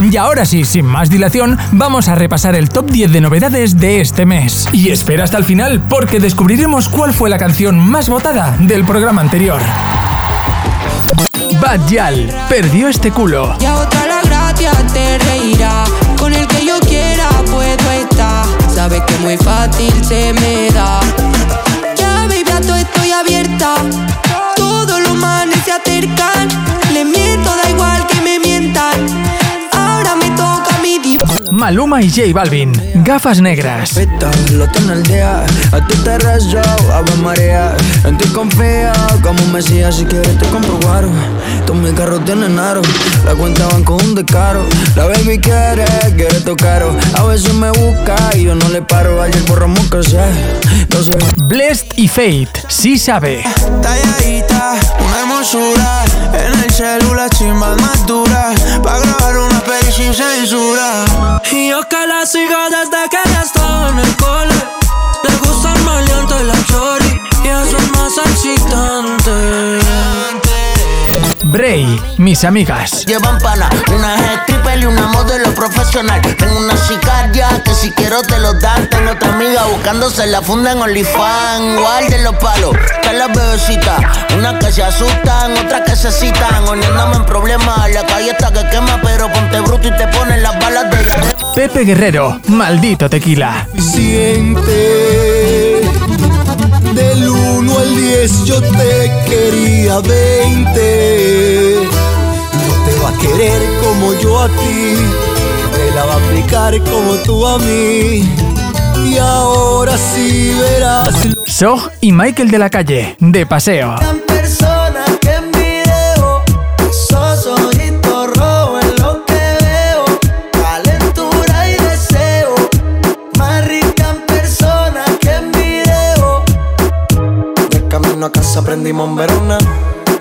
Y ahora sí, sin más dilación, vamos a repasar el top 10 de novedades de este mes. Y espera hasta el final porque descubriremos cuál fue la canción más votada del programa anterior. Bad Yal, perdió este culo. Y a otra la gracia te reirá. Con el que yo quiera puedo estar. Sabes que muy fácil se me Maluma y J Balvin, gafas negras. Lo tiene el día, a ti te rezo, ave María. En ti confía, como un mesías, si quieres te compro guaro. Todos mis carros tienen aro, la cuenta van con un descaro. La baby quiere, quiere tocar. A veces me busca y yo no le paro. Ayer borramos que sé, no sé. Blessed y Fate, sí sabe. Talladita, una hermosura Mis amigas. Llevan pana, una stripper y una modelo profesional. Tengo una sicaria que si quiero te lo dan. Tengo otra amiga buscándose la funda en OnlyFans. Guarden los palos, que las bebecitas. Unas que se asustan, otras que se citan. Uniéndome en problemas. La calle está que quema, pero ponte bruto y te ponen las balas de Pepe Guerrero, maldito tequila. Siente del 1 al 10 yo te quería 20 yo a ti Te la va a aplicar como tú a mí. Y ahora sí verás Sog y Michael de la calle, de paseo. A casa aprendimos en Verona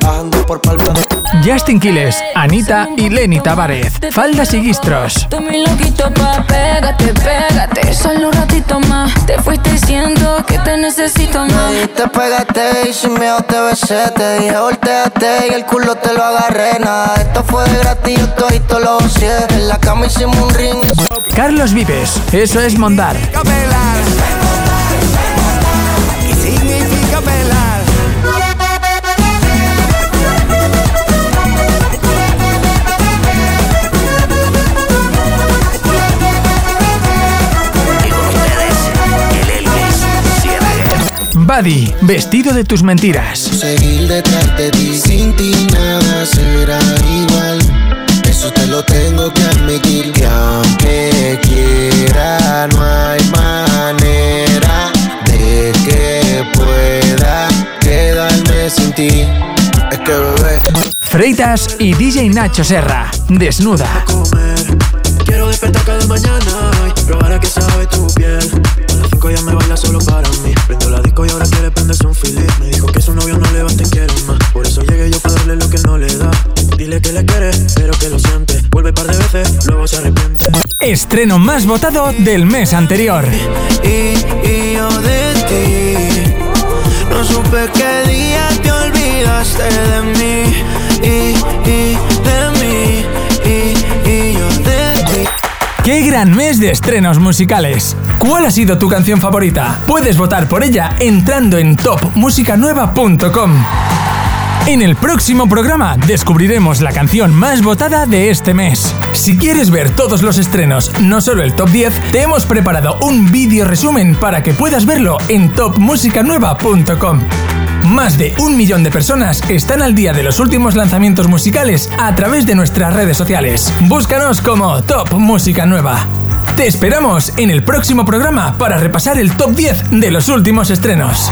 Bajando por Palma de Justin Quiles, Anita y Lenny Tavares, faldas y guistros. Tú mi loquito pa' pégate, pégate. Solo un ratito más. Te fuiste diciendo que te necesito más. Te pegaste y sin miedo te besé Te dije volteate y el culo te lo agarré Nada, esto fue de gratis, yo todito lo goceé En la cama hicimos un ring Carlos Vives, eso es mondar. ¿Qué Buddy, vestido de tus mentiras. Seguir detrás de ti sin ti nada será igual Eso te lo tengo que admitir Que aunque quiera no hay manera De que pueda quedarme sin ti Es que bebé Freitas y DJ Nacho Serra, desnuda. Quiero despertar cada mañana y probar a qué sabe tu piel. 5 ya me baila solo para mí. Prendo la disco y ahora quiere prenderse un Philip. Me dijo que su novio no le va te quiere más. Por eso llegué yo para darle lo que no le da. Dile que le quiere, pero que lo siente. Vuelve par de veces, luego se arrepiente. Estreno más votado del mes anterior. Y, y yo de ti No supe qué día te olvidaste de mí gran mes de estrenos musicales! ¿Cuál ha sido tu canción favorita? Puedes votar por ella entrando en topmusicanueva.com. En el próximo programa descubriremos la canción más votada de este mes. Si quieres ver todos los estrenos, no solo el top 10, te hemos preparado un vídeo resumen para que puedas verlo en topmusicanueva.com. Más de un millón de personas están al día de los últimos lanzamientos musicales a través de nuestras redes sociales. Búscanos como Top Música Nueva. Te esperamos en el próximo programa para repasar el top 10 de los últimos estrenos.